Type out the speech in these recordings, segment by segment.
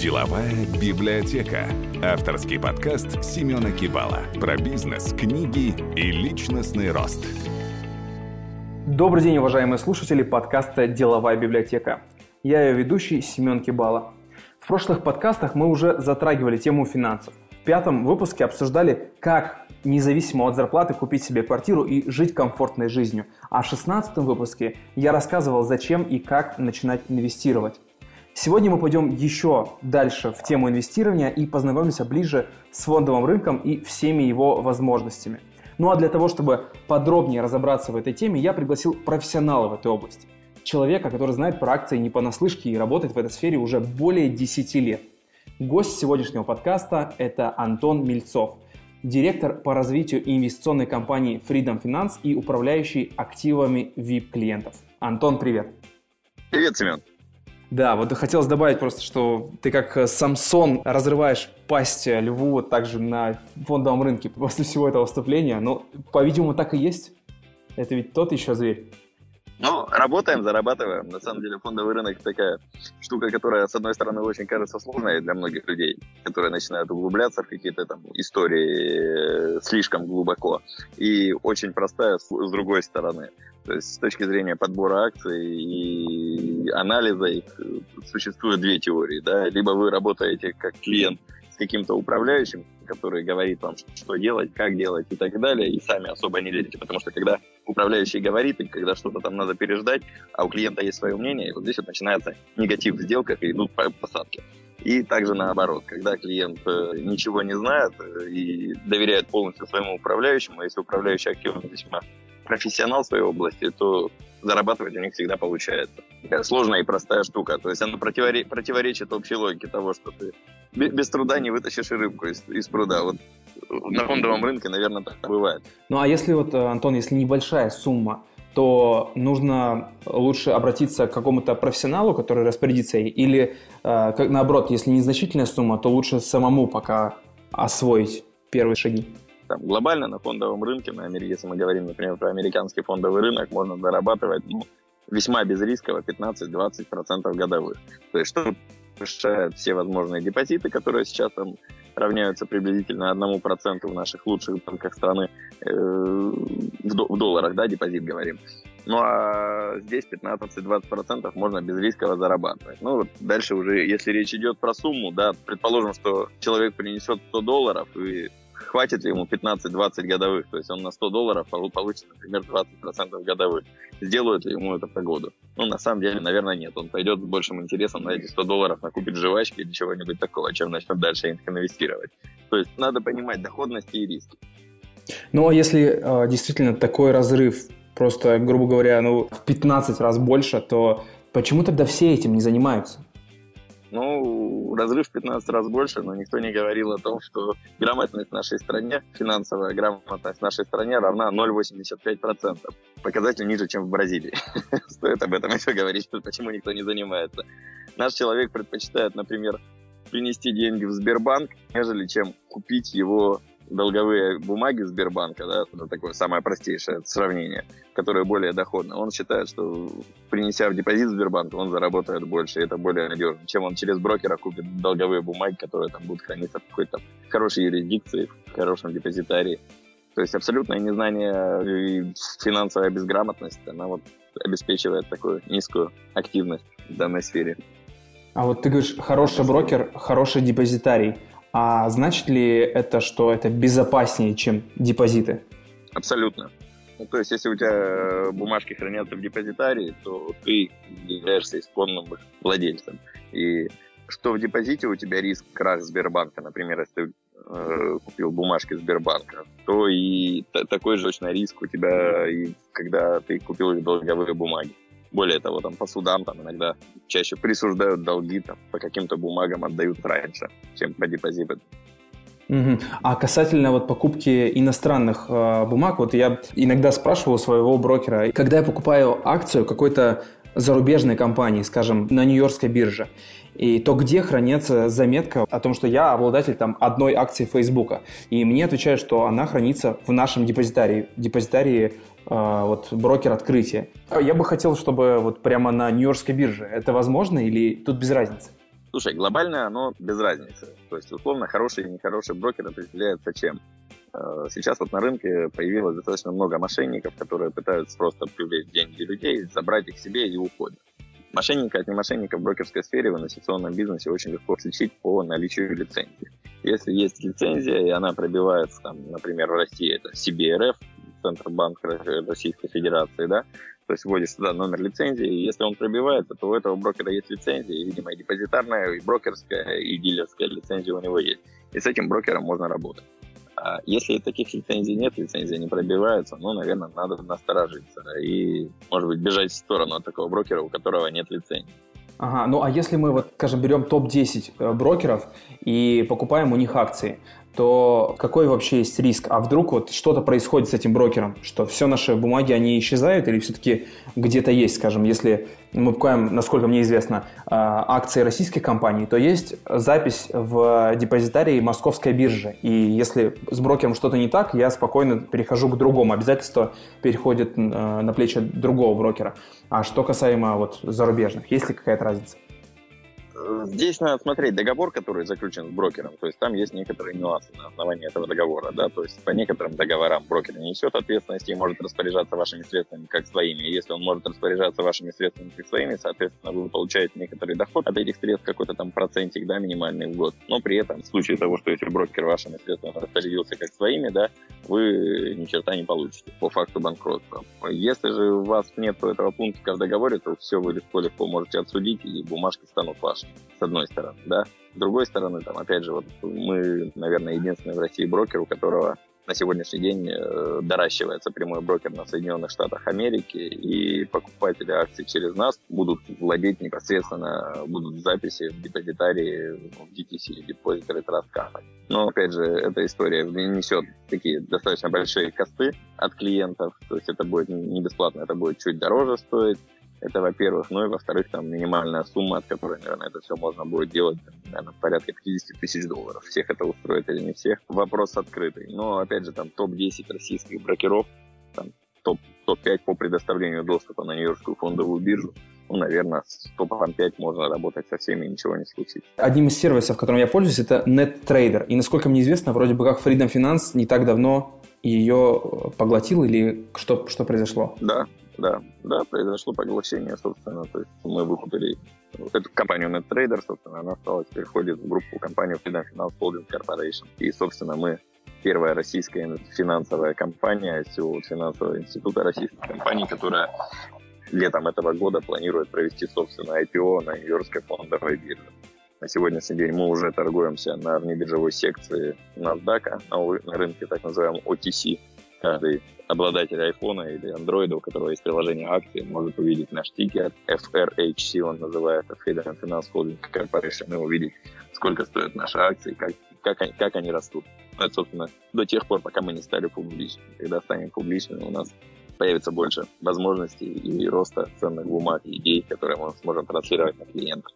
Деловая библиотека. Авторский подкаст Семена Кибала про бизнес, книги и личностный рост. Добрый день, уважаемые слушатели подкаста «Деловая библиотека». Я ее ведущий Семен Кибала. В прошлых подкастах мы уже затрагивали тему финансов. В пятом выпуске обсуждали, как независимо от зарплаты купить себе квартиру и жить комфортной жизнью. А в шестнадцатом выпуске я рассказывал, зачем и как начинать инвестировать. Сегодня мы пойдем еще дальше в тему инвестирования и познакомимся ближе с фондовым рынком и всеми его возможностями. Ну а для того, чтобы подробнее разобраться в этой теме, я пригласил профессионала в этой области. Человека, который знает про акции не понаслышке и работает в этой сфере уже более 10 лет. Гость сегодняшнего подкаста – это Антон Мельцов, директор по развитию инвестиционной компании Freedom Finance и управляющий активами VIP-клиентов. Антон, привет! Привет, Семен! Да, вот хотелось добавить просто, что ты как э, Самсон разрываешь пасть льву также на фондовом рынке после всего этого выступления. Ну, по-видимому, так и есть. Это ведь тот еще зверь. Ну, работаем, зарабатываем. На самом деле фондовый рынок такая штука, которая, с одной стороны, очень кажется сложной для многих людей, которые начинают углубляться в какие-то там истории э, слишком глубоко, и очень простая с другой стороны. То есть с точки зрения подбора акций и анализа их существует две теории. Да? Либо вы работаете как клиент с каким-то управляющим, который говорит вам, что делать, как делать и так далее, и сами особо не лезете, потому что когда управляющий говорит, и когда что-то там надо переждать, а у клиента есть свое мнение, и вот здесь вот начинается негатив в сделках и идут посадки. И также наоборот, когда клиент э, ничего не знает э, и доверяет полностью своему управляющему, если управляющий активно весьма профессионал в своей области, то зарабатывать у них всегда получается. Такая сложная и простая штука. То есть она противоречит, общей логике того, что ты без труда не вытащишь рыбку из, из пруда. Вот на фондовом рынке, наверное, так бывает. Ну а если вот, э, Антон, если небольшая сумма, то нужно лучше обратиться к какому-то профессионалу, который распорядится ей, или э, как, наоборот, если незначительная сумма, то лучше самому пока освоить первые шаги там, глобально на фондовом рынке, на Америке, если мы говорим, например, про американский фондовый рынок, можно зарабатывать ну, весьма безрисково 15-20% годовых. То есть что решает все возможные депозиты, которые сейчас там равняются приблизительно 1% в наших лучших банках страны, э, в, до, в долларах, да, депозит говорим. Ну а здесь 15-20% можно безрисково зарабатывать. Ну вот дальше уже, если речь идет про сумму, да, предположим, что человек принесет 100 долларов и хватит ли ему 15-20 годовых, то есть он на 100 долларов получит, например, 20% годовых. Сделают ли ему это по году? Ну, на самом деле, наверное, нет. Он пойдет с большим интересом на эти 100 долларов, накупит жвачки или чего-нибудь такого, чем начнет дальше их инвестировать. То есть надо понимать доходности и риски. Ну, а если э, действительно такой разрыв, просто, грубо говоря, ну, в 15 раз больше, то почему тогда все этим не занимаются? Ну, разрыв в 15 раз больше, но никто не говорил о том, что грамотность в нашей стране, финансовая грамотность в нашей стране равна 0,85%. Показатель ниже, чем в Бразилии. Стоит об этом еще говорить, почему никто не занимается. Наш человек предпочитает, например, принести деньги в Сбербанк, нежели чем купить его долговые бумаги Сбербанка, да, это такое самое простейшее сравнение, которое более доходно, он считает, что принеся в депозит Сбербанк, он заработает больше, и это более надежно, чем он через брокера купит долговые бумаги, которые там будут храниться в какой-то хорошей юрисдикции, в хорошем депозитарии. То есть абсолютное незнание и финансовая безграмотность, она вот обеспечивает такую низкую активность в данной сфере. А вот ты говоришь, хороший брокер, хороший депозитарий. А значит ли это, что это безопаснее, чем депозиты? Абсолютно. Ну, то есть, если у тебя э, бумажки хранятся в депозитарии, то ты являешься исконным владельцем. И что в депозите у тебя риск крах Сбербанка, например, если ты э, купил бумажки Сбербанка, то и такой же точно риск у тебя, и когда ты купил долговые бумаги. Более того, там по судам там иногда чаще присуждают долги, там, по каким-то бумагам отдают раньше, чем по депозитам. Угу. А касательно вот покупки иностранных э, бумаг, вот я иногда спрашивал своего брокера, когда я покупаю акцию какой-то зарубежной компании, скажем, на Нью-Йоркской бирже, и то где хранится заметка о том, что я обладатель там одной акции Фейсбука. И мне отвечают, что она хранится в нашем депозитарии, депозитарии вот брокер открытия. Я бы хотел, чтобы вот прямо на Нью-Йоркской бирже это возможно или тут без разницы? Слушай, глобально оно без разницы. То есть, условно, хороший и нехороший брокер определяется чем? Э, сейчас вот на рынке появилось достаточно много мошенников, которые пытаются просто привлечь деньги людей, забрать их себе и уходят. Мошенника от не мошенника в брокерской сфере в инвестиционном бизнесе очень легко отличить по наличию лицензии. Если есть лицензия, и она пробивается, там, например, в России это CBRF, Центробанк Российской Федерации, да, то есть вводишь туда номер лицензии, и если он пробивается, то у этого брокера есть лицензия, и, видимо, и депозитарная, и брокерская, и дилерская лицензия у него есть. И с этим брокером можно работать. А если таких лицензий нет, лицензии не пробиваются, ну, наверное, надо насторожиться и, может быть, бежать в сторону от такого брокера, у которого нет лицензии. Ага, ну а если мы, вот, скажем, берем топ-10 э, брокеров и покупаем у них акции, то какой вообще есть риск? А вдруг вот что-то происходит с этим брокером, что все наши бумаги, они исчезают или все-таки где-то есть, скажем, если мы покупаем, насколько мне известно, а, акции российских компаний, то есть запись в депозитарии московской биржи. И если с брокером что-то не так, я спокойно перехожу к другому. Обязательство переходит э, на плечи другого брокера. А что касаемо вот зарубежных, есть ли какая-то разница? Здесь надо смотреть договор, который заключен с брокером. То есть там есть некоторые нюансы на основании этого договора. Да? То есть по некоторым договорам брокер несет ответственность и может распоряжаться вашими средствами как своими. Если он может распоряжаться вашими средствами как своими, соответственно, вы получаете некоторый доход от этих средств, какой-то там процентик, да, минимальный в год. Но при этом в случае того, что если брокер вашими средствами распорядился как своими, да, вы ни черта не получите по факту банкротства. Если же у вас нет этого пункта в договоре, то все вы легко-легко можете отсудить, и бумажки станут вашими с одной стороны, да. С другой стороны, там, опять же, вот мы, наверное, единственный в России брокер, у которого на сегодняшний день э, доращивается прямой брокер на Соединенных Штатах Америки, и покупатели акций через нас будут владеть непосредственно, будут записи в депозитарии в DTC, Depository Trust Company. Но, опять же, эта история несет такие достаточно большие косты от клиентов, то есть это будет не бесплатно, это будет чуть дороже стоить, это, во-первых. Ну и, во-вторых, там минимальная сумма, от которой, наверное, это все можно будет делать, наверное, порядка 50 тысяч долларов. Всех это устроит или не всех? Вопрос открытый. Но, опять же, там топ-10 российских брокеров, там, топ, топ-5 по предоставлению доступа на Нью-Йоркскую фондовую биржу, ну, наверное, с топом 5 можно работать со всеми, ничего не случится. Одним из сервисов, которым я пользуюсь, это NetTrader. И, насколько мне известно, вроде бы как Freedom Finance не так давно ее поглотил или что, что произошло? Да, да, да, произошло поглощение, собственно, то есть мы выкупили эту компанию NetTrader, собственно, она стала теперь входит в группу компанию Freedom Finance Holding Corporation. И, собственно, мы первая российская финансовая компания всего финансового института российских компаний, которая летом этого года планирует провести собственное IPO на Нью-Йоркской фондовой бирже. На сегодняшний день мы уже торгуемся на внебиржевой секции NASDAQ, на рынке так называемом OTC, каждый обладатель айфона или андроида, у которого есть приложение акции, может увидеть наш тикер, FRHC он называется, Freedom Finance Holding Corporation, и увидеть, сколько стоят наши акции, как, как, они, как они растут. Ну, это, собственно, до тех пор, пока мы не стали публичными. Когда станем публичными, у нас появится больше возможностей и роста ценных бумаг и идей, которые мы сможем транслировать на клиентов.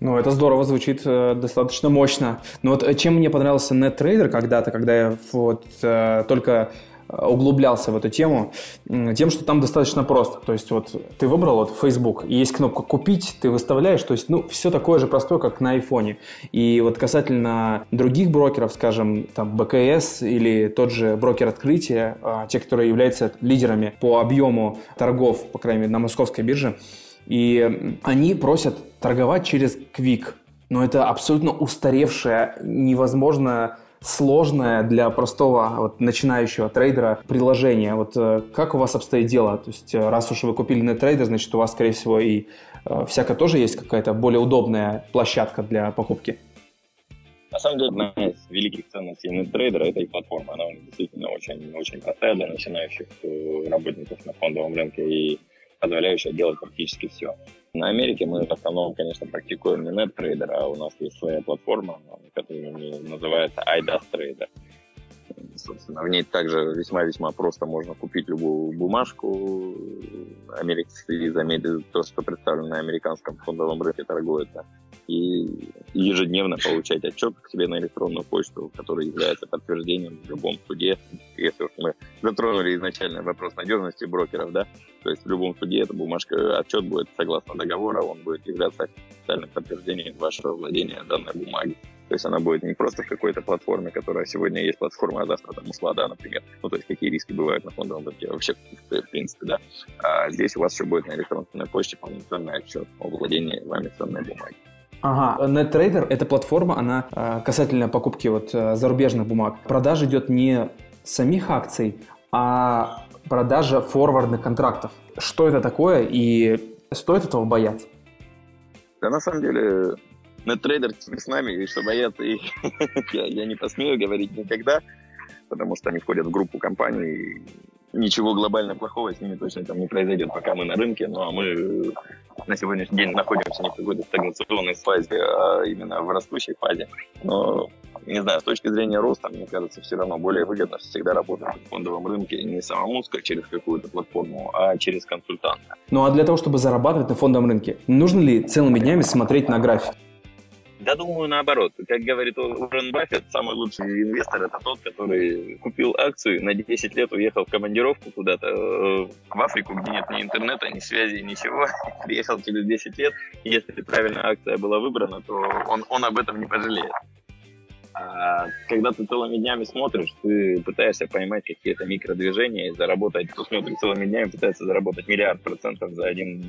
Ну, это здорово звучит, э, достаточно мощно. Но вот э, чем мне понравился NetTrader когда-то, когда я вот э, только углублялся в эту тему, тем, что там достаточно просто. То есть вот ты выбрал вот Facebook, и есть кнопка «Купить», ты выставляешь, то есть ну все такое же простое, как на айфоне. И вот касательно других брокеров, скажем, там БКС или тот же брокер открытия, те, которые являются лидерами по объему торгов, по крайней мере, на московской бирже, и они просят торговать через Quick. Но это абсолютно устаревшее, невозможно сложное для простого вот, начинающего трейдера приложение. Вот э, как у вас обстоит дело? То есть э, раз уж вы купили NetTrader, значит у вас, скорее всего, и э, всяко тоже есть какая-то более удобная площадка для покупки? На самом деле, одна из великих ценностей NetTrader – это и платформа. Она действительно очень, очень простая для начинающих э, работников на фондовом рынке. И позволяющая делать практически все. На Америке мы в основном, конечно, практикуем не NetTrader, а у нас есть своя платформа, которая называется iDust Trader. собственно, в ней также весьма-весьма просто можно купить любую бумажку и заметить то, что представлено на американском фондовом рынке торгуется, и ежедневно получать отчет к себе на электронную почту, который является подтверждением в любом суде. Если уж мы затронули изначально вопрос надежности брокеров, да, то есть в любом суде эта бумажка, отчет будет согласно договора, он будет являться официальным подтверждением вашего владения данной бумаги. То есть она будет не просто в какой-то платформе, которая сегодня есть платформа, а завтра там ушла, да, например. Ну, то есть какие риски бывают на фондовом рынке вообще, в принципе, да. А здесь у вас еще будет на электронной почте полноценный отчет о владении вами ценной бумаги. Ага, NetTrader – это платформа, она а, касательно покупки вот а, зарубежных бумаг. Продажа идет не самих акций, а продажа форвардных контрактов. Что это такое и стоит этого бояться? Да, на самом деле, NetTrader с нами, и что бояться их, я, я не посмею говорить никогда, потому что они входят в группу компаний, ничего глобально плохого с ними точно там не произойдет, пока мы на рынке. Ну а мы на сегодняшний день находимся не в какой-то стагнационной фазе, а именно в растущей фазе. Но, не знаю, с точки зрения роста, мне кажется, все равно более выгодно всегда работать в фондовом рынке не самому через какую-то платформу, а через консультанта. Ну а для того, чтобы зарабатывать на фондовом рынке, нужно ли целыми днями смотреть на график? Да, думаю, наоборот. Как говорит Уоррен Баффет, самый лучший инвестор это тот, который купил акцию, на 10 лет уехал в командировку куда-то э, в Африку, где нет ни интернета, ни связи, ничего. Приехал через 10 лет, и если правильно акция была выбрана, то он, он об этом не пожалеет. А когда ты целыми днями смотришь, ты пытаешься поймать какие-то микродвижения и заработать. Кто смотрит целыми днями, пытается заработать миллиард процентов за один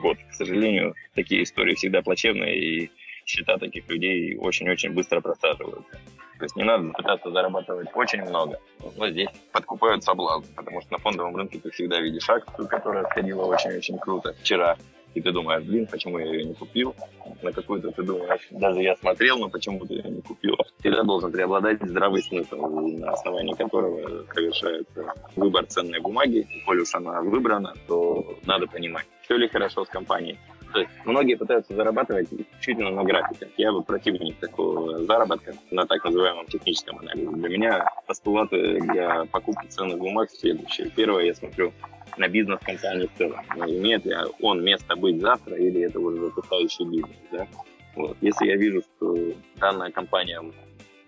год. К сожалению, такие истории всегда плачевные, и счета таких людей очень-очень быстро просаживаются. То есть не надо пытаться зарабатывать очень много. Но здесь подкупают соблазн, потому что на фондовом рынке ты всегда видишь акцию, которая сходила очень-очень круто вчера. И ты думаешь, блин, почему я ее не купил? На какую-то ты думаешь, даже я смотрел, но почему ты ее не купил? Всегда должен преобладать здравый смысл, на основании которого совершается выбор ценной бумаги. И коль уж она выбрана, то надо понимать, все ли хорошо с компанией, то есть многие пытаются зарабатывать исключительно на графиках. Я бы противник такого заработка на так называемом техническом анализе. Для меня постулаты для покупки ценных бумаг следующие. Первое, я смотрю на бизнес компании в целом. Ну, имеет ли он место быть завтра или это уже запускающий бизнес. Да? Вот. Если я вижу, что данная компания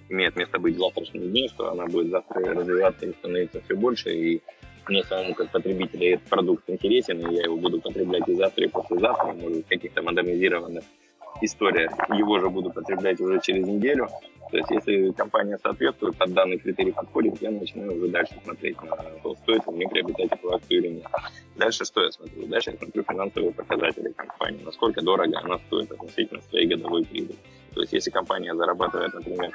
имеет место быть в завтрашнем дне, что она будет завтра развиваться и становиться все больше, и мне самому как потребителю этот продукт интересен, и я его буду потреблять и завтра, и послезавтра, может, в каких-то модернизированных историях. Его же буду потреблять уже через неделю. То есть, если компания соответствует, под данный критерий подходит, я начинаю уже дальше смотреть на то, стоит ли мне приобретать эту акцию или нет. Дальше что я смотрю? Дальше я смотрю финансовые показатели компании, насколько дорого она стоит относительно своей годовой прибыли. То есть, если компания зарабатывает, например,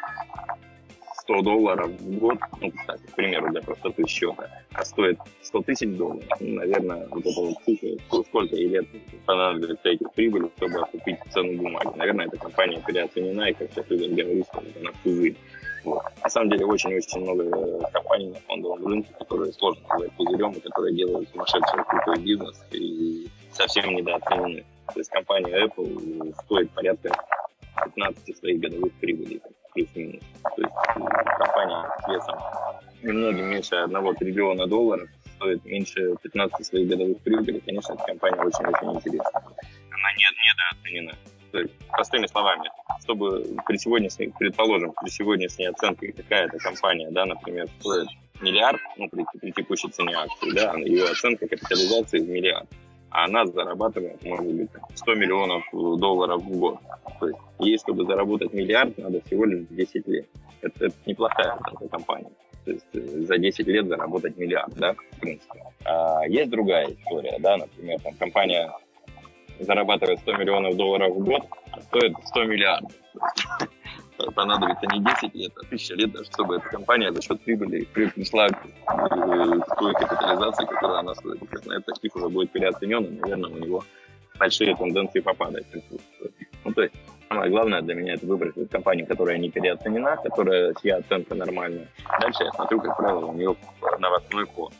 100 долларов в год, ну, кстати, к примеру, для простоты счета, а стоит 100 тысяч долларов, ну, наверное, вот это вот цифра, сколько ей лет понадобится этих прибыли, чтобы окупить цену бумаги. Наверное, эта компания переоценена, и, как сейчас Игорь говорит, что она пузырь. Вот. На самом деле очень-очень много компаний на фондовом рынке, которые сложно назвать пузырем, и которые делают сумасшедший крутой бизнес и совсем недооценены. То есть компания Apple стоит порядка 15 своих годовых прибылей плюс-минус. То есть компания с весом немногим меньше 1 триллиона долларов стоит меньше 15 своих годовых прибылей, конечно, эта компания очень-очень интересна. Она не, недооценена. То есть, простыми словами, чтобы при сегодняшней, предположим, при сегодняшней оценке какая-то компания, да, например, стоит миллиард, ну, при, при текущей цене акций, да, ее оценка капитализации в миллиард а она зарабатывает, может быть, 100 миллионов долларов в год. То есть, ей, чтобы заработать миллиард, надо всего лишь 10 лет. Это, это неплохая оценка компании. То есть э, за 10 лет заработать миллиард, да, в принципе. А есть другая история, да, например, там компания зарабатывает 100 миллионов долларов в год, а стоит 100 миллиардов понадобится не 10 лет, а 1000 лет, даже чтобы эта компания за счет прибыли пришла к той капитализации, которую она стоит. Этот актив уже будет переоценен, и, наверное, у него большие тенденции попадать. Ну, то есть, самое главное для меня это выбрать компанию, которая не переоценена, которая чья оценка нормальная. Дальше я смотрю, как правило, у нее новостной фон.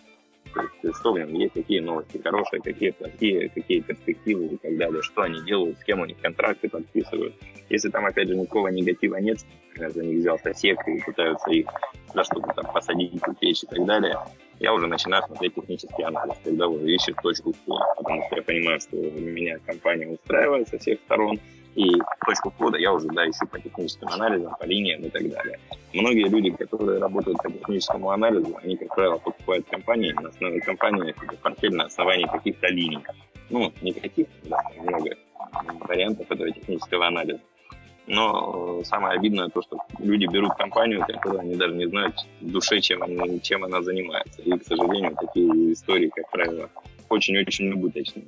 То есть, что в нем есть, какие новости хорошие, какие плохие, какие перспективы и так далее, что они делают, с кем они контракты подписывают. Если там, опять же, никакого негатива нет, например, за них взялся сек и пытаются их за что-то там посадить, упечь и так далее, я уже начинаю смотреть технический анализ, когда уже ищет точку входа, потому что я понимаю, что меня компания устраивает со всех сторон, и точку входа я уже да, ищу по техническим анализам, по линиям и так далее. Многие люди, которые работают по техническому анализу, они, как правило, покупают компании на основе компании, портфель на основании каких-то линий. Ну, не каких, да, много вариантов этого технического анализа. Но самое обидное то, что люди берут компанию, которую они даже не знают в душе, чем, они, чем она занимается. И, к сожалению, такие истории, как правило, очень-очень убыточные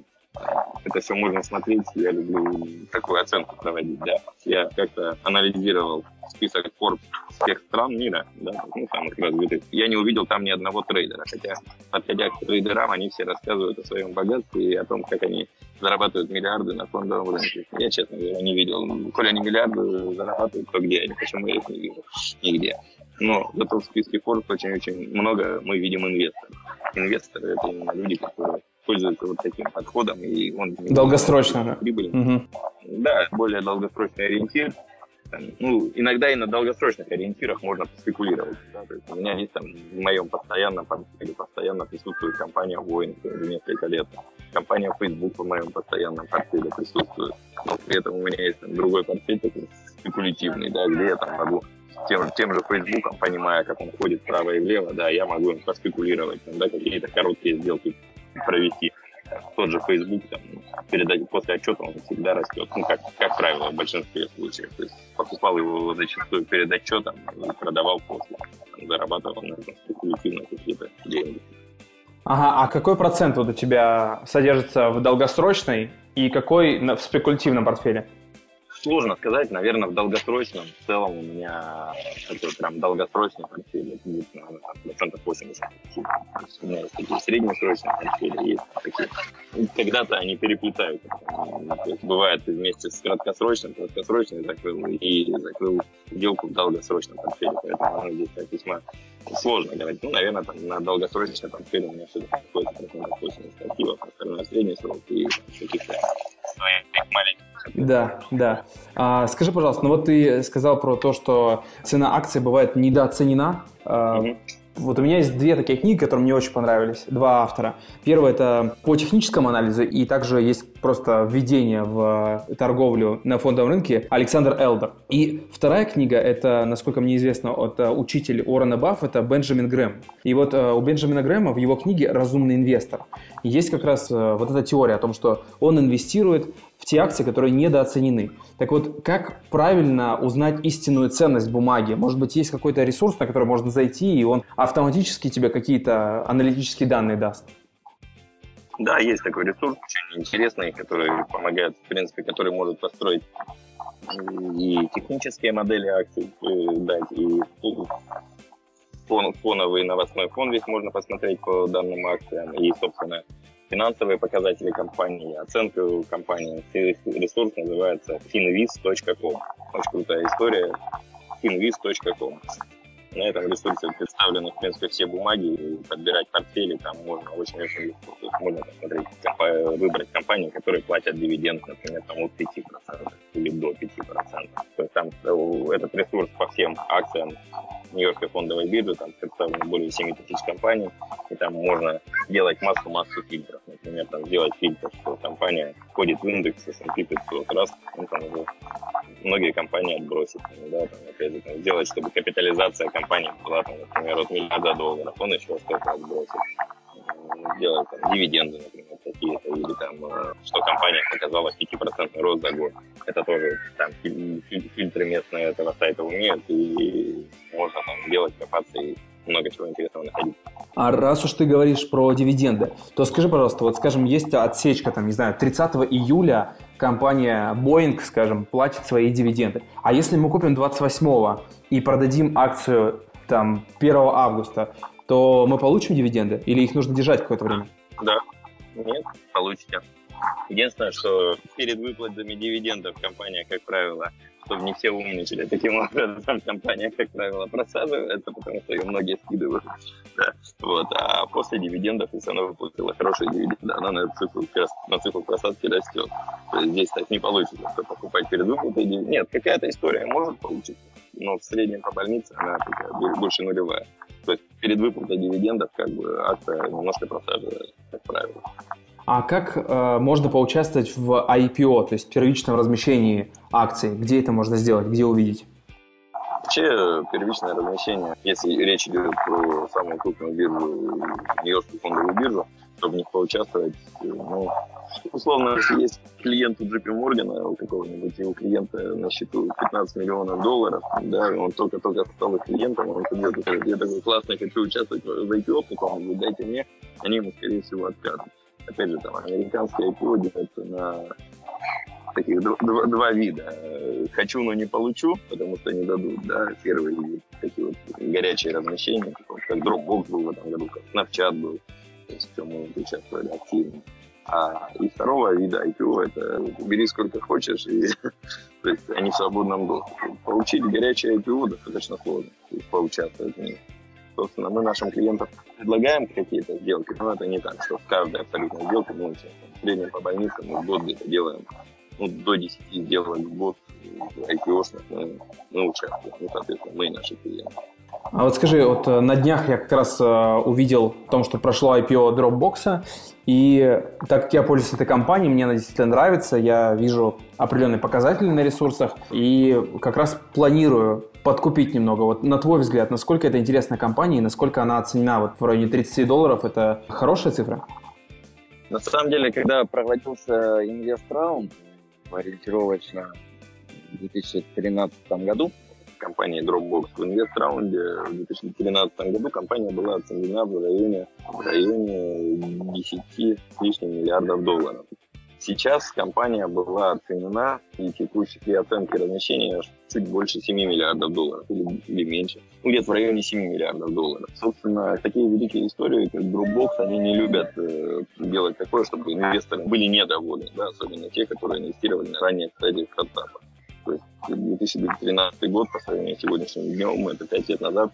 это все можно смотреть. Я люблю такую оценку проводить, да. Я как-то анализировал список Forbes всех стран мира, да, ну, самых развитых. Я не увидел там ни одного трейдера, хотя, подходя к трейдерам, они все рассказывают о своем богатстве и о том, как они зарабатывают миллиарды на фондовом рынке. Я, честно говоря, не видел. Коли они миллиарды зарабатывают, то где они? Почему я их не вижу? Нигде. Но зато в списке Forbes очень-очень много мы видим инвесторов. Инвесторы — это именно люди, которые пользуется вот таким подходом, и он... Долгосрочно, да? Прибыльный. Угу. Да, более долгосрочный ориентир. Ну, иногда и на долгосрочных ориентирах можно спекулировать. Да? То есть у меня есть там в моем постоянном портфеле постоянно присутствует компания Воин уже несколько лет. Компания Facebook в моем постоянном портфеле присутствует. Но при этом у меня есть там, другой портфель такой спекулятивный, да, где я там могу тем, тем же Facebook, понимая, как он ходит вправо и влево, да, я могу им поспекулировать, да, какие-то короткие сделки провести. Тот же Facebook там, передать после отчета он всегда растет. Ну, как, как правило, в большинстве случаев. То есть покупал его зачастую перед отчетом и продавал после. Зарабатывал на этом спекулятивно какие-то деньги. Ага, а какой процент вот у тебя содержится в долгосрочной и какой в спекулятивном портфеле? Сложно сказать, наверное, в долгосрочном в целом у меня такой прям долгосрочный портфель, будет, наверное, процентов 80. У меня есть такие среднесрочные портфели, есть такие. Когда-то они переплетают. То есть бывает вместе с краткосрочным, краткосрочный закрыл и закрыл сделку в долгосрочном портфеле, поэтому ну, здесь так весьма сложно говорить. Ну, наверное, там, на долгосрочном портфеле у меня все-таки какой-то процентов 80 активов, остальное средний срок и каких-то своих маленьких да, да. А, скажи, пожалуйста, ну вот ты сказал про то, что цена акции бывает недооценена. Угу. Вот у меня есть две такие книги, которые мне очень понравились, два автора. Первое это по техническому анализу, и также есть просто введение в торговлю на фондовом рынке Александр Элдер. И вторая книга это, насколько мне известно, от э, учителя Уоррена Баффета Бенджамин Грэм. И вот э, у Бенджамина Грэма в его книге «Разумный инвестор» есть как раз э, вот эта теория о том, что он инвестирует в те акции, которые недооценены. Так вот, как правильно узнать истинную ценность бумаги? Может быть, есть какой-то ресурс, на который можно зайти, и он автоматически тебе какие-то аналитические данные даст? Да, есть такой ресурс, очень интересный, который помогает, в принципе, который может построить и технические модели акций э, дать, и фон, фоновый новостной фон весь можно посмотреть по данным акциям, и, собственно, финансовые показатели компании, оценку компании. Ресурс называется finviz.com. Очень крутая история. finviz.com. На этом ресурсе представлены, в принципе, все бумаги, подбирать портфели там можно очень-очень легко. То есть можно посмотреть, выбрать компании, которые платят дивиденд, например, там от 5% или до 5%. То есть там э, этот ресурс по всем акциям Нью-Йоркской фондовой биржи, там представлено более 7 тысяч компаний, и там можно делать массу-массу фильтров. Например, там сделать фильтр, что компания входит в индекс S&P 500, раз, ну, там уже многие компании отбросят. Да, там, опять же, там, сделать, чтобы капитализация компании была, там, например, от миллиарда долларов, он еще что-то отбросит. Сделать там, дивиденды, например, какие-то, или там, э, что компания показала 5% рост за год. Это тоже там фильтры местные этого сайта умеют, и можно там делать, копаться и много чего интересного находить. А раз уж ты говоришь про дивиденды, то скажи, пожалуйста, вот, скажем, есть отсечка, там, не знаю, 30 июля компания Boeing, скажем, платит свои дивиденды. А если мы купим 28 и продадим акцию там 1 августа, то мы получим дивиденды или их нужно держать какое-то время? Да, нет, получите. Единственное, что перед выплатами дивидендов компания, как правило, чтобы не все умничали. Таким образом, компания, как правило, просаживается, потому что ее многие скидывают. Да. Вот. А после дивидендов, если она выплатила хорошие дивиденды, она на цикл, на цикл просадки растет. То есть здесь так не получится, что покупать перед выплатой. Нет, какая-то история может получиться. но в среднем по больнице она такая больше нулевая. То есть перед выплатой дивидендов как бы акция немножко просаживается, как правило. А как э, можно поучаствовать в IPO, то есть первичном размещении акций? Где это можно сделать, где увидеть? Вообще первичное размещение, если речь идет про самую крупную биржу, Нью-Йоркскую фондовую биржу, чтобы в них поучаствовать, ну, условно, если есть клиент у JP Morgan, у какого-нибудь его клиента на счету 15 миллионов долларов, да, он только-только стал клиентом, он придет и говорит, я такой классный, хочу участвовать в IPO каком-нибудь, дайте мне, они ему, скорее всего, откажут. Опять же, там, американские IPO делятся на таких два, два вида. Хочу, но не получу, потому что не дадут, да, первые такие вот горячие размещения, как Dropbox был в этом году, как Snapchat был, то есть в чем мы участвовали активно. А и второго вида IPO это бери сколько хочешь, и то есть они в свободном доступе. Получить горячее IPO достаточно сложно, то есть поучаствовать в них. Собственно, мы нашим клиентам предлагаем какие-то сделки, но это не так, что в каждой абсолютно сделке мы участвуем. В по больницам мы в год где-то делаем ну, до 10 сделок в год IPO-шных мы, мы участвуем. Ну, соответственно, мы и наши клиенты. А вот скажи, вот э, на днях я как раз э, увидел о том, что прошло IPO Dropbox, и так как я пользуюсь этой компанией, мне она действительно нравится, я вижу определенные показатели на ресурсах, и как раз планирую подкупить немного. Вот на твой взгляд, насколько это интересная компания и насколько она оценена вот в районе 30 долларов, это хорошая цифра? На самом деле, когда проводился инвест-раунд, ориентировочно в 2013 году, компании Dropbox в инвест-раунде в 2013 году компания была оценена в районе, в районе 10 с лишним миллиардов долларов. Сейчас компания была оценена и текущие оценки размещения чуть больше 7 миллиардов долларов или, или меньше. Ну, где-то в районе 7 миллиардов долларов. Собственно, такие великие истории, как Dropbox, они не любят э, делать такое, чтобы инвесторы были недовольны, да, особенно те, которые инвестировали на ранее стадии стартапа. То есть 2013 год по сравнению с сегодняшним днем, это 5 лет назад,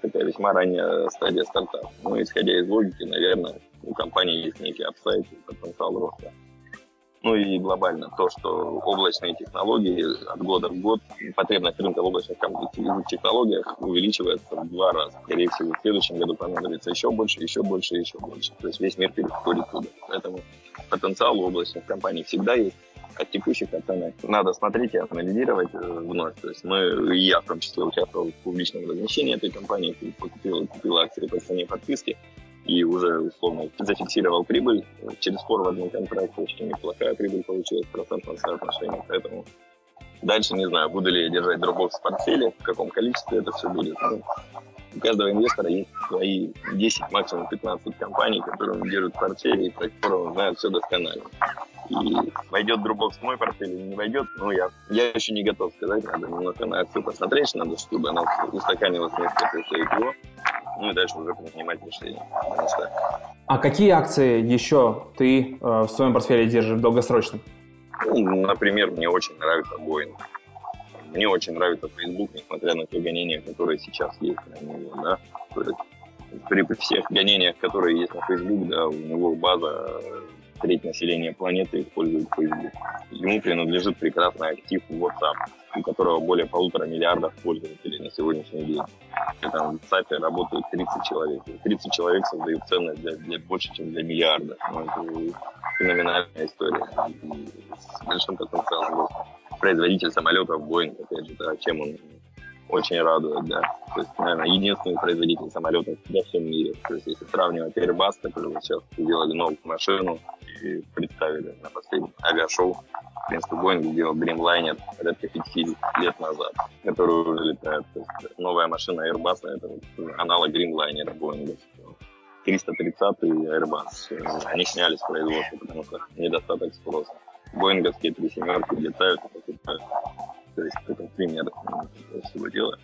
такая весьма ранняя стадия стартапа. Ну, исходя из логики, наверное, у компании есть некий апсайт потенциал роста. Ну и глобально то, что облачные технологии от года в год, потребность рынка в облачных технологиях увеличивается в два раза. Скорее всего, в следующем году понадобится еще больше, еще больше, еще больше. То есть весь мир переходит туда. Поэтому потенциал у облачных компаний всегда есть от текущих оценок надо смотреть и анализировать э, вновь. То есть мы, я в том числе участвовал в публичном размещении этой компании, купил, купил акции по цене подписки и уже условно зафиксировал прибыль. Через форвардный контракт очень неплохая прибыль получилась в процентном соотношении, поэтому дальше не знаю, буду ли я держать Dropbox в портфеле, в каком количестве это все будет. Ну, у каждого инвестора есть свои 10, максимум 15 компаний, которые он держит в портфеле и про которые он знает все досконально. И войдет Dropbox в мой портфель или не войдет, ну, я, я еще не готов сказать, надо немного на акцию посмотреть, надо, чтобы она устаканилась несколько его, ну и дальше уже принимать решение. А какие акции еще ты э, в своем портфеле держишь долгосрочно? Ну, например, мне очень нравится Boeing. Мне очень нравится Facebook, несмотря на те гонения, которые сейчас есть на него, да. При всех гонениях, которые есть на Facebook, да, у него база треть населения планеты использует Facebook. Ему принадлежит прекрасный актив WhatsApp, у которого более полутора миллиардов пользователей на сегодняшний день. И там в WhatsApp работают 30 человек. 30 человек создают ценность для, для больше, чем для миллиарда. Ну, это феноменальная история. С большим потенциалом. Производитель самолетов Boeing, опять же, да, чем он очень радует, да. То есть, наверное, единственный производитель самолетов во всем мире. То есть, если сравнивать Airbus, который сейчас сделали новую машину и представили на последнем авиашоу, в принципе, Boeing сделал Dreamliner порядка 50 лет назад, который уже летает. То есть, новая машина Airbus, это аналог Dreamliner Boeing. 330 Airbus. Они сняли с производства, потому что недостаток спроса. Боинговские три семерки летают и покупают. То есть это пример всего дела.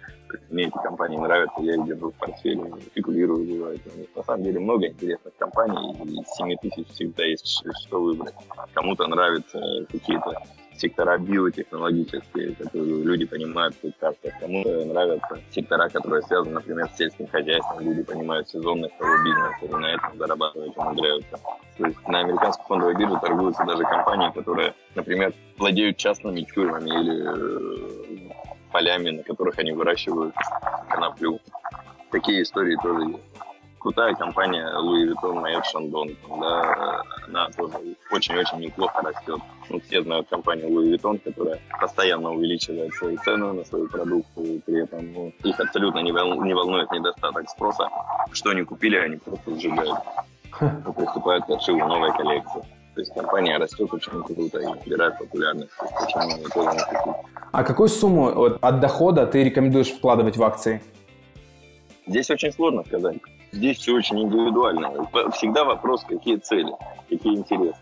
Мне эти компании нравятся, я их держу в портфеле, спекулирую, бывает. На самом деле много интересных компаний, и из 7 тысяч всегда есть что выбрать. Кому-то нравятся какие-то сектора биотехнологические, которые люди понимают прекрасно. Кому-то нравятся сектора, которые связаны, например, с сельским хозяйством. Люди понимают сезонность того бизнеса и на этом зарабатывать умудряются. То есть на американской фондовой бирже торгуются даже компании, которые, например, владеют частными тюрьмами или э, полями, на которых они выращивают коноплю. Такие истории тоже есть крутая компания Louis Vuitton Майот Шандон. Да, она тоже очень-очень неплохо растет. Ну, все знают компанию Louis Vuitton, которая постоянно увеличивает свои цены на свою продукцию, при этом ну, их абсолютно не, волнует, не волнует недостаток спроса. Что они купили, они просто сжигают. Приступают к отшиву новой коллекции. То есть компания растет очень круто и набирает популярность. А какую сумму от дохода ты рекомендуешь вкладывать в акции? Здесь очень сложно сказать. Здесь все очень индивидуально. Всегда вопрос, какие цели, какие интересы.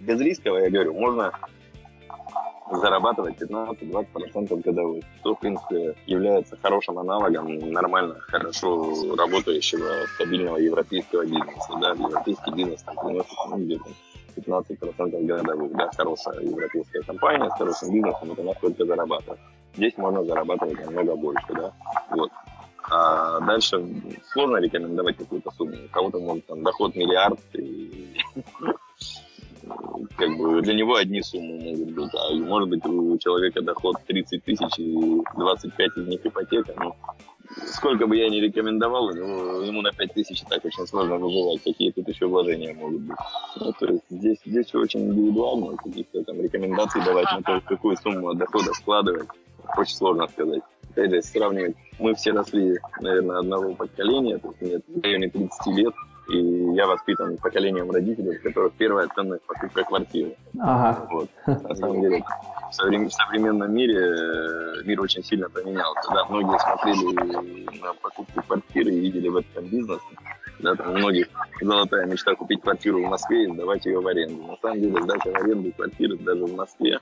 Безрисково, я говорю, можно зарабатывать 15-20% годовых, что, в принципе, является хорошим аналогом нормально, хорошо работающего, стабильного европейского бизнеса. Да? Европейский бизнес там, приносит ну, где-то 15% годовых. Да? Хорошая европейская компания с хорошим бизнесом, это насколько зарабатывает. Здесь можно зарабатывать намного больше. Да? Вот. А дальше сложно рекомендовать какую-то сумму. У кого-то может там доход миллиард, и как бы для него одни суммы могут быть, а может быть у человека доход 30 тысяч и 25 из них ипотека. Ну, сколько бы я ни рекомендовал, ему, на 5 тысяч так очень сложно выживать, какие тут еще вложения могут быть. Ну, то есть здесь, здесь все очень индивидуально, каких-то там рекомендаций давать на то, какую сумму от дохода складывать, очень сложно сказать опять же, сравнивать, мы все росли, наверное, одного поколения, то есть мне в районе 30 лет, и я воспитан поколением родителей, у которых первая ценность покупка квартиры. Ага. Вот. На самом деле, в, соврем... в современном мире э, мир очень сильно поменялся. Да, многие смотрели на покупку квартиры и видели в этом бизнес. Да, там у многих золотая мечта купить квартиру в Москве и сдавать ее в аренду. На самом деле, сдача в аренду квартиры даже в Москве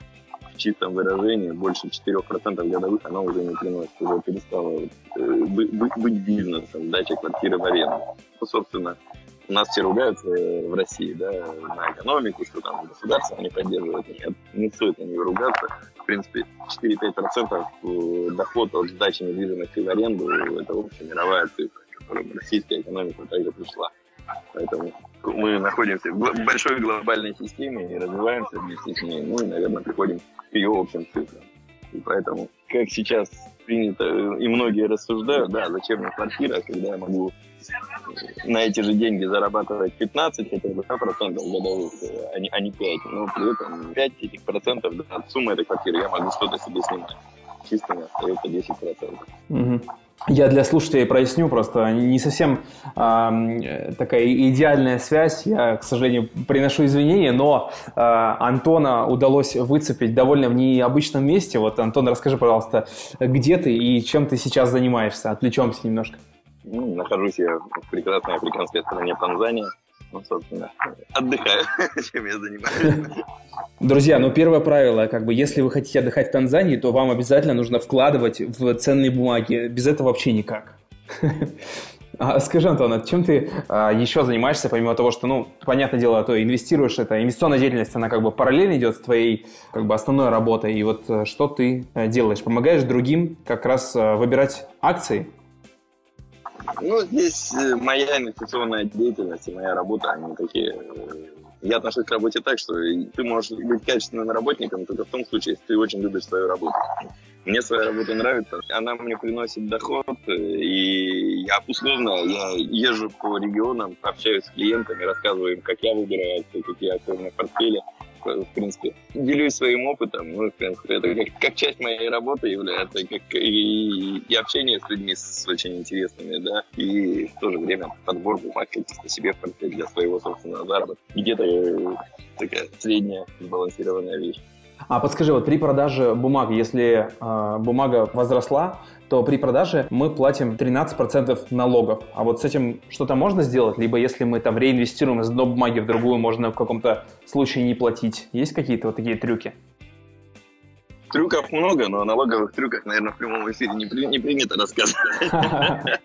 в чистом выражении больше 4% годовых она уже не приносит, уже перестала э, быть, быть бизнесом, дача квартиры в аренду. Ну, собственно, у нас все ругаются э, в России, да, на экономику, что там государство не поддерживает. Нет, не стоит на нее ругаться. В принципе, 4-5% э, доход от сдачи недвижимости в аренду – это общемировая цифра, которая в российская экономика также пришла. Поэтому мы находимся в большой глобальной системе и развиваемся вместе с ней. Ну и, наверное, приходим к ее общим цифрам. И поэтому, как сейчас принято, и многие рассуждают, да, зачем мне квартира, когда я могу на эти же деньги зарабатывать 15 хотя бы процентов годовых, а не, а не 5. Но при этом 5 этих процентов да, от суммы этой квартиры я могу что-то себе снимать. Чисто мне остается 10 процентов. Угу. Я для слушателей проясню, просто не совсем э, такая идеальная связь. Я, к сожалению, приношу извинения, но э, Антона удалось выцепить довольно в необычном месте. Вот, Антон, расскажи, пожалуйста, где ты и чем ты сейчас занимаешься? Отвлечемся немножко. Нахожусь я в прекрасной африканской стране Танзания ну, собственно, отдыхаю, чем я занимаюсь. Друзья, ну первое правило, как бы, если вы хотите отдыхать в Танзании, то вам обязательно нужно вкладывать в ценные бумаги. Без этого вообще никак. А скажи, Антон, а чем ты а, еще занимаешься, помимо того, что, ну, понятное дело, то инвестируешь, это инвестиционная деятельность, она как бы параллельно идет с твоей как бы основной работой. И вот э, что ты э, делаешь? Помогаешь другим как раз э, выбирать акции? Ну, здесь э, моя инвестиционная деятельность и моя работа, они такие... Э, я отношусь к работе так, что ты можешь быть качественным работником только в том случае, если ты очень любишь свою работу. Мне своя работа нравится, она мне приносит доход, э, и я условно я езжу по регионам, общаюсь с клиентами, рассказываю им, как я выбираю какие моем портфеле, в принципе, делюсь своим опытом. Ну, в принципе, это как, как часть моей работы является, как и, и общение с людьми с очень интересными, да, и в то же время подбор бумаг каких-то себе в портфель для своего собственного заработка. Где-то э, такая средняя сбалансированная вещь. А подскажи, вот при продаже бумаг, если э, бумага возросла, то при продаже мы платим 13% налогов. А вот с этим что-то можно сделать? Либо если мы там реинвестируем из одной бумаги в другую, можно в каком-то случае не платить. Есть какие-то вот такие трюки? Трюков много, но о налоговых трюках, наверное, в прямом эфире не, при, не принято рассказывать.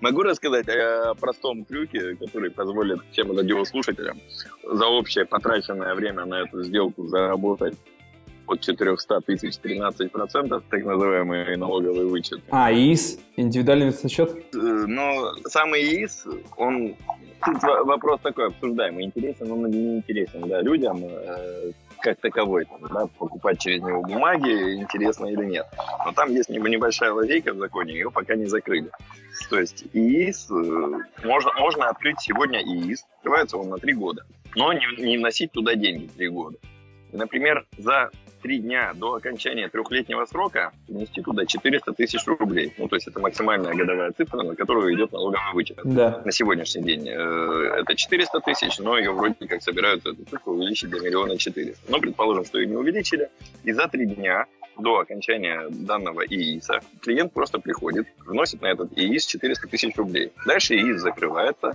Могу рассказать о простом трюке, который позволит всем радиослушателям за общее потраченное время на эту сделку заработать от 400 тысяч 13 процентов, так называемый налоговый вычет. А, ИИС? Индивидуальный инвестиционный счет? Э, но самый ИИС, он... Тут вопрос такой обсуждаемый, интересен он или не интересен да, людям. Э, как таковой, там, да, покупать через него бумаги, интересно или нет. Но там есть небольшая лазейка в законе, ее пока не закрыли. То есть ИИС, э, можно, можно открыть сегодня ИИС, открывается он на три года, но не, не вносить туда деньги три года. Например, за три дня до окончания трехлетнего срока внести туда 400 тысяч рублей. Ну, то есть это максимальная годовая цифра, на которую идет налоговый вычет. Да. На сегодняшний день э, это 400 тысяч, но ее вроде как собираются эту цифру увеличить до миллиона четыреста. Но предположим, что ее не увеличили, и за три дня до окончания данного ИИСа клиент просто приходит, вносит на этот ИИС 400 тысяч рублей. Дальше ИИС закрывается,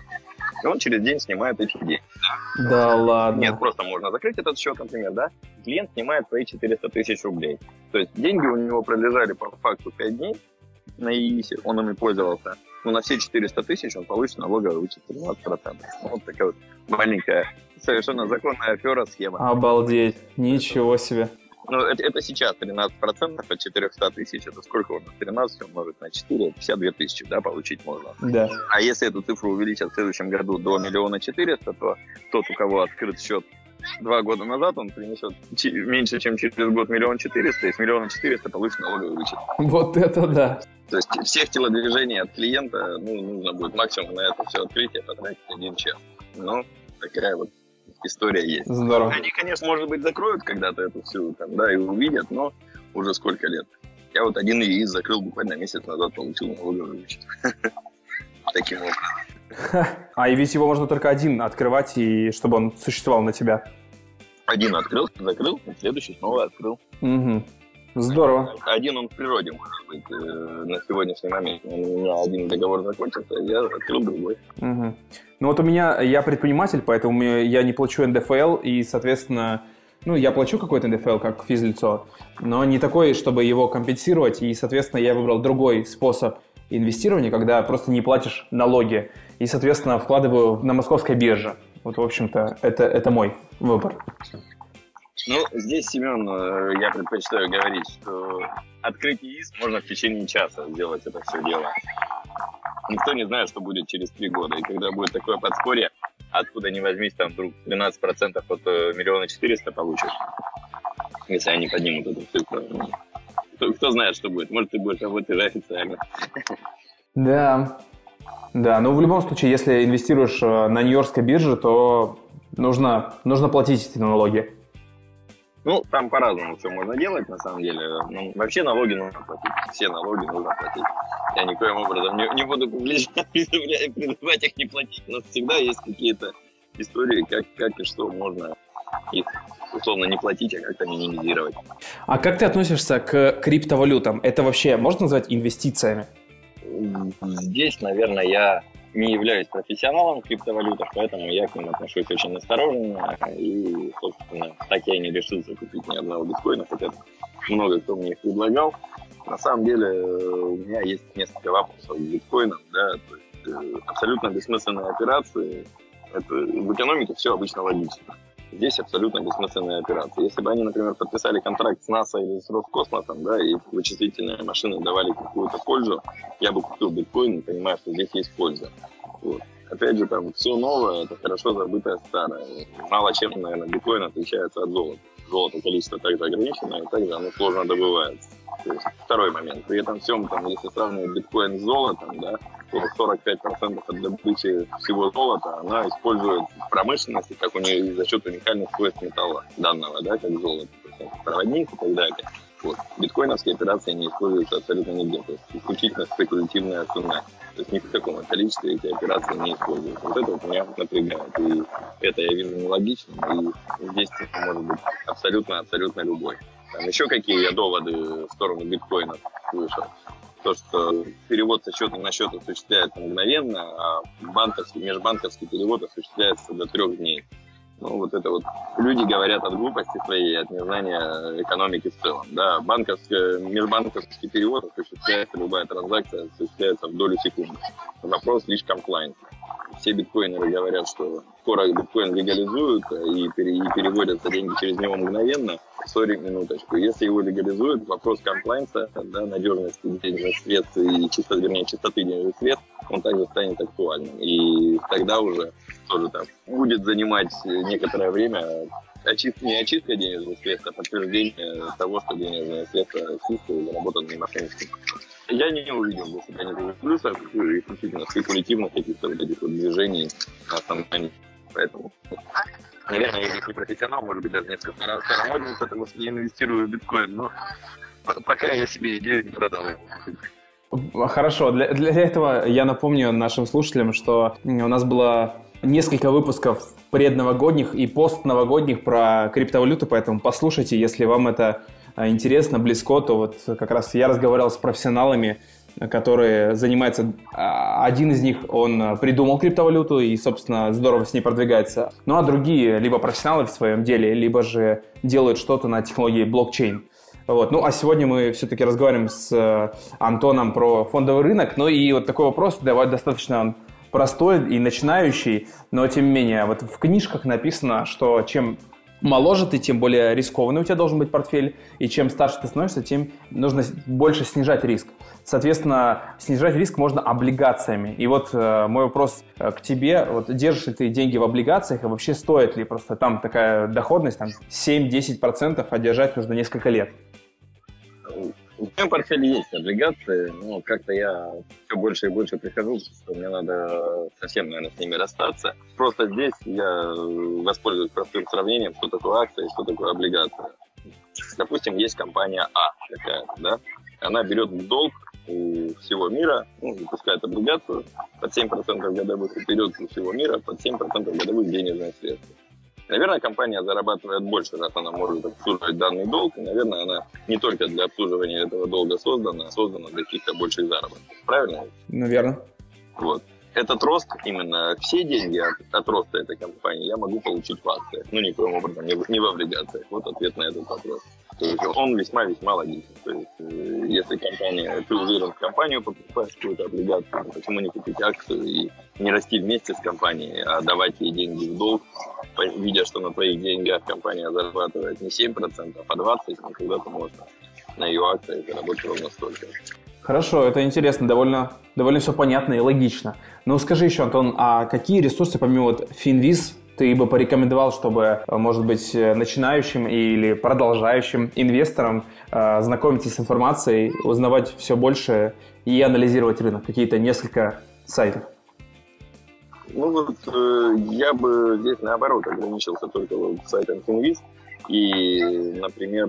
и он через день снимает эти деньги. Да ладно. Нет, просто можно закрыть этот счет, например, да? Клиент снимает твои 400 тысяч рублей. То есть деньги у него пролежали по факту 5 дней на ИИСе, он ими пользовался. Но на все 400 тысяч он получит налоговый вычет 13%. Ну, вот такая вот маленькая, совершенно законная афера, схема. Обалдеть, ничего себе. Ну, это, это сейчас 13% от 400 тысяч. Это сколько у нас? 13 умножить на 4, 52 тысячи, да, получить можно. Да. А если эту цифру увеличат в следующем году до миллиона четыреста, то тот, у кого открыт счет два года назад, он принесет меньше, чем через год миллион четыреста, и с миллиона четыреста получит налоговый вычет. Вот это да. То есть всех телодвижений от клиента, ну, нужно будет максимум на это все открытие потратить один час. Ну, такая вот история есть. Здорово. Они, конечно, может быть, закроют когда-то эту всю, там, да, и увидят, но уже сколько лет. Я вот один ИИС закрыл буквально месяц назад, получил налоговый вычет. Таким образом. А и ведь его можно только один открывать, и чтобы он существовал на тебя. Один открыл, закрыл, следующий снова открыл. Угу. Здорово. Один он в природе может быть э, на сегодняшний момент. У меня один договор закончился, я открыл другой. Угу. Ну вот у меня, я предприниматель, поэтому я не плачу НДФЛ, и, соответственно, ну, я плачу какой-то НДФЛ как физлицо, но не такой, чтобы его компенсировать, и, соответственно, я выбрал другой способ инвестирования, когда просто не платишь налоги, и, соответственно, вкладываю на московской бирже. Вот, в общем-то, это, это мой выбор. Ну, здесь, Семен, э, я предпочитаю говорить, что открыть ИИС можно в течение часа сделать это все дело. Никто не знает, что будет через три года. И когда будет такое подспорье, откуда не возьмись, там вдруг 13% от э, миллиона четыреста получишь, если они поднимут эту цифру. Ну, кто, кто знает, что будет. Может, ты будешь работать официально. Да. Да, но в любом случае, если инвестируешь э, на Нью-Йоркской бирже, то нужно, нужно платить эти налоги. Ну, там по-разному все можно делать, на самом деле. Ну, вообще налоги нужно платить. Все налоги нужно платить. Я никоим образом не, не буду публично призывать их не платить. Но всегда есть какие-то истории, как, как и что можно их условно не платить, а как-то минимизировать. А как ты относишься к криптовалютам? Это вообще можно назвать инвестициями? Здесь, наверное, я не являюсь профессионалом в криптовалютах, поэтому я к ним отношусь очень осторожно. И, собственно, так я и не решился купить ни одного биткоина, хотя много кто мне их предлагал. На самом деле у меня есть несколько вопросов к биткоинам. Да, то есть, э, абсолютно бессмысленные операции. Это, в экономике все обычно логично. Здесь абсолютно бессмысленная операция. Если бы они, например, подписали контракт с НАСА или с Роскосмосом, да, и вычислительные машины давали какую-то пользу, я бы купил биткоин, понимая, что здесь есть польза. Вот. Опять же, там все новое, это хорошо забытое старое. Мало чем, наверное, биткоин отличается от золота. Золото количество также ограничено, и также оно сложно добывается. То есть второй момент. При этом всем, там, если сравнивать биткоин с золотом, да, 45% от добычи всего золота она использует в промышленности, как у нее за счет уникальных свойств металла данного, да, как золото, проводник и так далее. Вот. Биткоиновские операции не используются абсолютно нигде, то есть исключительно спекулятивная цена. То есть ни в каком количестве эти операции не используются. Вот это вот меня напрягает. И это я вижу нелогичным, и здесь может быть абсолютно-абсолютно любой. Там еще какие я доводы в сторону биткоина слышал. То, что перевод со счета на счет осуществляется мгновенно, а банковский, межбанковский перевод осуществляется до трех дней. Ну, вот это вот люди говорят от глупости своей, от незнания экономики в целом. Да, банковский, межбанковский перевод осуществляется, любая транзакция осуществляется в долю секунды. Вопрос лишь комплайнса все биткоинеры говорят, что скоро биткоин легализуют и, и переводятся деньги через него мгновенно. Сори, минуточку. Если его легализуют, вопрос комплайнса, да, надежности денежных средств и чисто, вернее, чистоты денежных средств, он также станет актуальным. И тогда уже тоже так будет занимать некоторое время очистка, не очистка денежных средств, а подтверждение того, что денежные средства чистые и заработаны мошенничеством. Я не увидел для себя никаких плюсов, исключительно спекулятивных каких-то вот этих вот движений на основании. Поэтому, наверное, я здесь не профессионал, может быть, даже несколько старомоден, потому что я инвестирую в биткоин, но пока я себе идею не продал. Хорошо, для, для этого я напомню нашим слушателям, что у нас было несколько выпусков предновогодних и постновогодних про криптовалюту, поэтому послушайте, если вам это интересно, близко, то вот как раз я разговаривал с профессионалами, которые занимаются... А, один из них, он придумал криптовалюту и, собственно, здорово с ней продвигается. Ну а другие либо профессионалы в своем деле, либо же делают что-то на технологии блокчейн. Вот. Ну, а сегодня мы все-таки разговариваем с э, Антоном про фондовый рынок. Ну и вот такой вопрос, давай достаточно простой и начинающий, но тем не менее, вот в книжках написано, что чем моложе ты, тем более рискованный у тебя должен быть портфель, и чем старше ты становишься, тем нужно больше снижать риск. Соответственно, снижать риск можно облигациями. И вот э, мой вопрос э, к тебе, вот держишь ли ты деньги в облигациях, и вообще стоит ли просто там такая доходность, там 7-10%, а держать нужно несколько лет? В моем портфеле есть облигации, но как-то я все больше и больше прихожу, что мне надо совсем, наверное, с ними расстаться. Просто здесь я воспользуюсь простым сравнением, что такое акция и что такое облигация. Допустим, есть компания А какая-то, да? Она берет долг у всего мира, ну, выпускает облигацию под 7% годовых и берет у всего мира под 7% годовых денежных средств. Наверное, компания зарабатывает больше, раз она может обслуживать данный долг. И, наверное, она не только для обслуживания этого долга создана, а создана для каких-то больших заработков. Правильно? Наверное. Вот. Этот рост, именно все деньги от, от роста этой компании я могу получить в акциях. Ну, никоим образом, не, не в облигациях. Вот ответ на этот вопрос. Он весьма-весьма логичен. То есть э, если компания, ты уверен в компанию, покупаешь какую-то облигацию, ну, почему не купить акцию и не расти вместе с компанией, а давать ей деньги в долг, видя, что на твоих деньгах компания зарабатывает не 7%, а 20%, но когда-то можно на ее акции заработать ровно столько. Хорошо, это интересно, довольно, довольно все понятно и логично. Но скажи еще, Антон, а какие ресурсы помимо вот Финвиз ты бы порекомендовал, чтобы, может быть, начинающим или продолжающим инвесторам э, знакомиться с информацией, узнавать все больше и анализировать рынок? Какие-то несколько сайтов. Ну вот э, я бы здесь наоборот ограничился только вот сайтом Finviz и, например,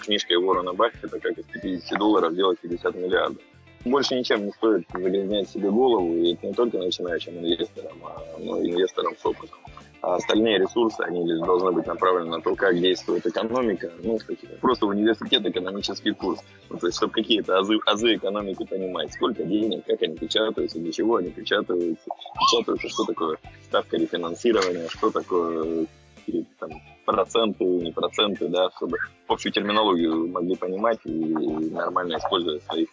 книжкой Уоррена Баффета «Как из 50 долларов делать 50 миллиардов». Больше ничем не стоит загрязнять себе голову, и это не только начинающим инвесторам, а ну, инвесторам с опытом. А остальные ресурсы, они лишь должны быть направлены на то, как действует экономика, ну, просто университет экономический курс. Ну, то есть, чтобы какие-то азы, азы экономики понимать, сколько денег, как они печатаются, для чего они печатаются, печатаются, что такое ставка рефинансирования, что такое там, проценты, не проценты, да, чтобы общую терминологию могли понимать и нормально использовать свои,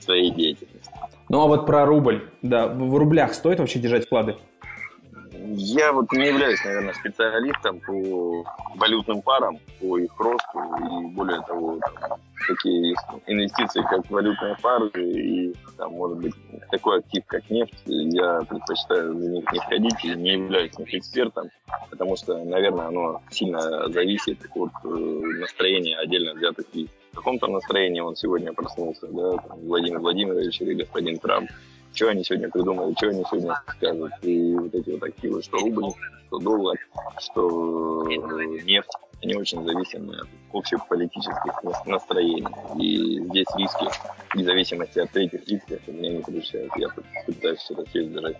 своей деятельности. Ну а вот про рубль, да, в рублях стоит вообще держать вклады? Я вот не являюсь, наверное, специалистом по валютным парам, по их росту и более того, там, такие инвестиции, как валютные пары и, там, может быть, такой актив, как нефть, я предпочитаю в них не входить и не являюсь них экспертом, потому что, наверное, оно сильно зависит от э, настроения отдельно взятых лиц. В каком-то настроении он сегодня проснулся, да, там, Владимир Владимирович или господин Трамп, что они сегодня придумали, что они сегодня скажут. И вот эти вот активы, что рубль, что доллар, что нефть, они очень зависимы от общеполитических настроений. И здесь риски, в зависимости от третьих лиц, меня не предушают. Я пытаюсь все это держать.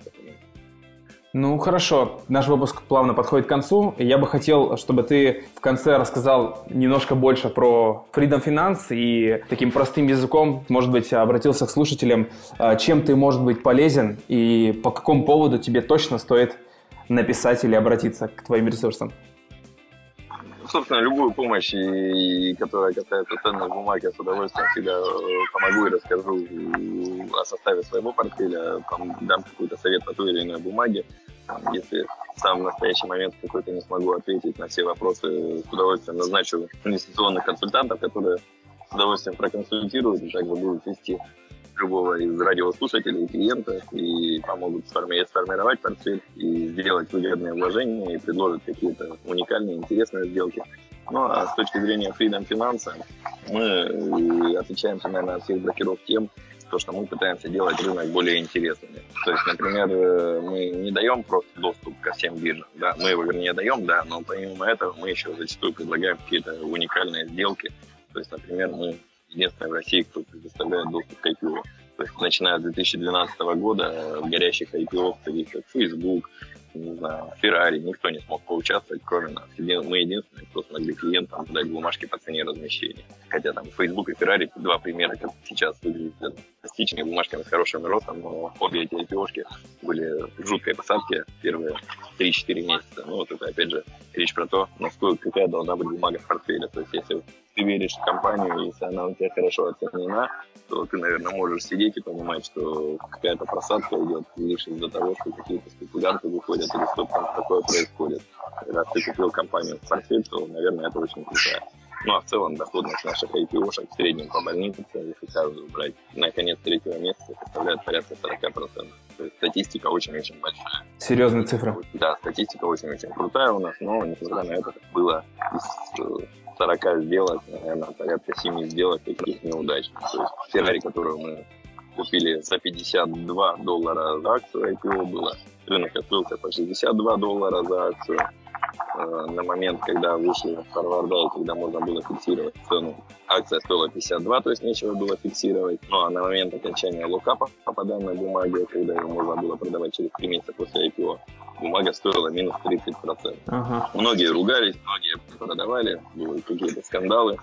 Ну хорошо, наш выпуск плавно подходит к концу. Я бы хотел, чтобы ты в конце рассказал немножко больше про Freedom Finance и таким простым языком, может быть, обратился к слушателям, а, чем ты может быть полезен и по какому поводу тебе точно стоит написать или обратиться к твоим ресурсам собственно, любую помощь, которая касается ценных бумаг, я с удовольствием всегда э, помогу и расскажу о составе своего портфеля, там, дам какой-то совет по той или иной бумаге. Если в самый настоящий момент какой-то не смогу ответить на все вопросы, с удовольствием назначу инвестиционных консультантов, которые с удовольствием проконсультируют и также будут вести любого из радиослушателей и клиентов и помогут сформировать портфель и сделать выгодные вложения и предложат какие-то уникальные, интересные сделки. Ну, а с точки зрения Freedom Finance мы отвечаем, наверное, от всех брокеров тем, то, что мы пытаемся делать рынок более интересным. То есть, например, э, мы не даем просто доступ ко всем биржам, да, мы его, вернее, даем, да, но помимо этого мы еще зачастую предлагаем какие-то уникальные сделки. То есть, например, мы единственные в России, кто предоставляет доступ к IPO. То есть, начиная с 2012 года в горящих IPO, таких как Facebook, не знаю, Феррари, никто не смог поучаствовать, кроме нас. Мы единственные, кто смогли клиентам дать бумажки по цене размещения. Хотя там Facebook и Феррари два примера, как сейчас выглядят пластичными бумажками с хорошим ростом, но обе эти IPO были в жуткой посадке первые 3-4 месяца. Ну, вот это, опять же, речь про то, насколько какая должна быть бумага в портфеле. То есть, если ты веришь в компанию, если она у тебя хорошо оценена, то ты, наверное, можешь сидеть и понимать, что какая-то просадка идет лишь из-за того, что какие-то спекулянты выходят или что-то там такое происходит. Когда ты купил компанию в портфель, то, наверное, это очень круто. Ну, а в целом доходность наших IPO-шек в среднем по больнице, если каждую брать, на конец третьего месяца составляет порядка 40%. То есть статистика очень-очень большая. Серьезная цифра. Да, статистика очень-очень крутая у нас, но, несмотря на это, было из 40 э, сделок, наверное, порядка 7 сделок таких неудачных. То есть Феррари, которую мы купили за 52 доллара за акцию IPO было, рынок открылся по 62 доллара за акцию, Э, на момент, когда вышли форварда когда можно было фиксировать цену. Акция стоила 52, то есть нечего было фиксировать. Ну а на момент окончания локапа по данной бумаге, когда ее можно было продавать через 3 месяца после IPO, бумага стоила минус 30%. Ага. Многие ругались, многие продавали, были какие-то скандалы.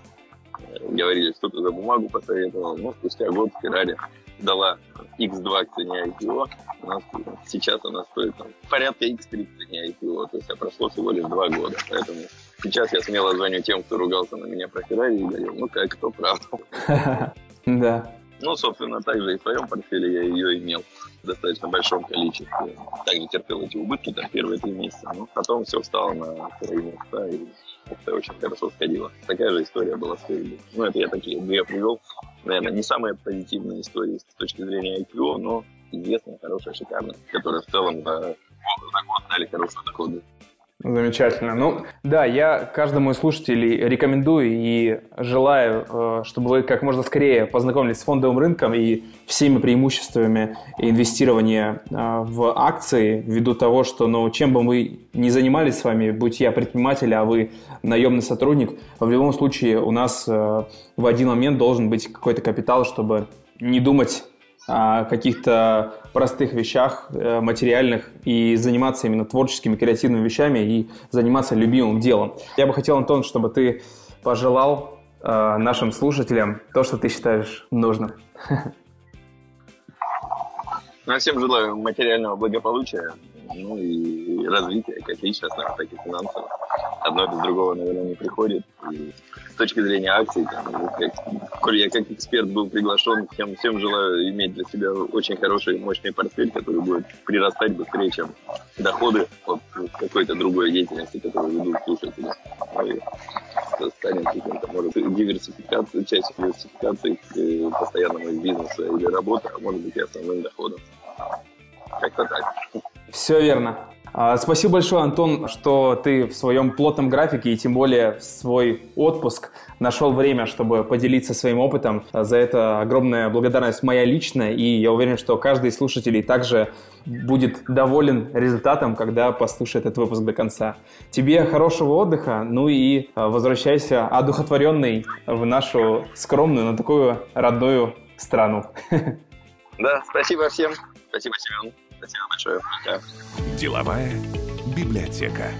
Э, говорили, что ты за бумагу посоветовал. Но спустя год Феррари дала X2 к цене IPO, у нас, сейчас она стоит там, порядка X3 к цене IPO, то есть а прошло всего лишь два года. Поэтому сейчас я смело звоню тем, кто ругался на меня про Феррари и говорю, ну как, кто прав. Да. Ну, собственно, также и в своем портфеле я ее имел в достаточно большом количестве. Также терпел эти убытки там первые три месяца, но потом все встало на свои места и это очень хорошо сходило. Такая же история была с Facebook. Ну, это я такие две привел. Наверное, не самые позитивные истории с точки зрения IPO, но известные, хорошие, шикарные, которые в целом за, за год дали хорошие доходы. Замечательно. Ну, да, я каждому из слушателей рекомендую и желаю, э, чтобы вы как можно скорее познакомились с фондовым рынком и всеми преимуществами инвестирования э, в акции, ввиду того, что, ну, чем бы мы ни занимались с вами, будь я предприниматель, а вы наемный сотрудник, в любом случае у нас э, в один момент должен быть какой-то капитал, чтобы не думать каких-то простых вещах, э, материальных, и заниматься именно творческими, креативными вещами и заниматься любимым делом. Я бы хотел, Антон, чтобы ты пожелал э, нашим слушателям то, что ты считаешь нужным. Ну, всем желаю материального благополучия, ну и развития, как личностного, так и финансового. Одно без другого, наверное, не приходит. И с точки зрения акций, там, как, коль я как эксперт был приглашен, всем, всем желаю иметь для себя очень хороший и мощный портфель, который будет прирастать быстрее, чем доходы от какой-то другой деятельности, которую ведут слушатели. Ну, станет каким-то, может, диверсификацией, частью диверсификации к э, постоянному бизнесу или работы, а может быть и основным доходом. Как-то так. Все верно. А, спасибо большое, Антон, что ты в своем плотном графике и тем более в свой отпуск нашел время, чтобы поделиться своим опытом. За это огромная благодарность моя личная, и я уверен, что каждый из слушателей также будет доволен результатом, когда послушает этот выпуск до конца. Тебе хорошего отдыха, ну и а, возвращайся одухотворенный в нашу скромную, но такую родную страну. Да, спасибо всем. Спасибо, Семен. Спасибо большое. Деловая библиотека.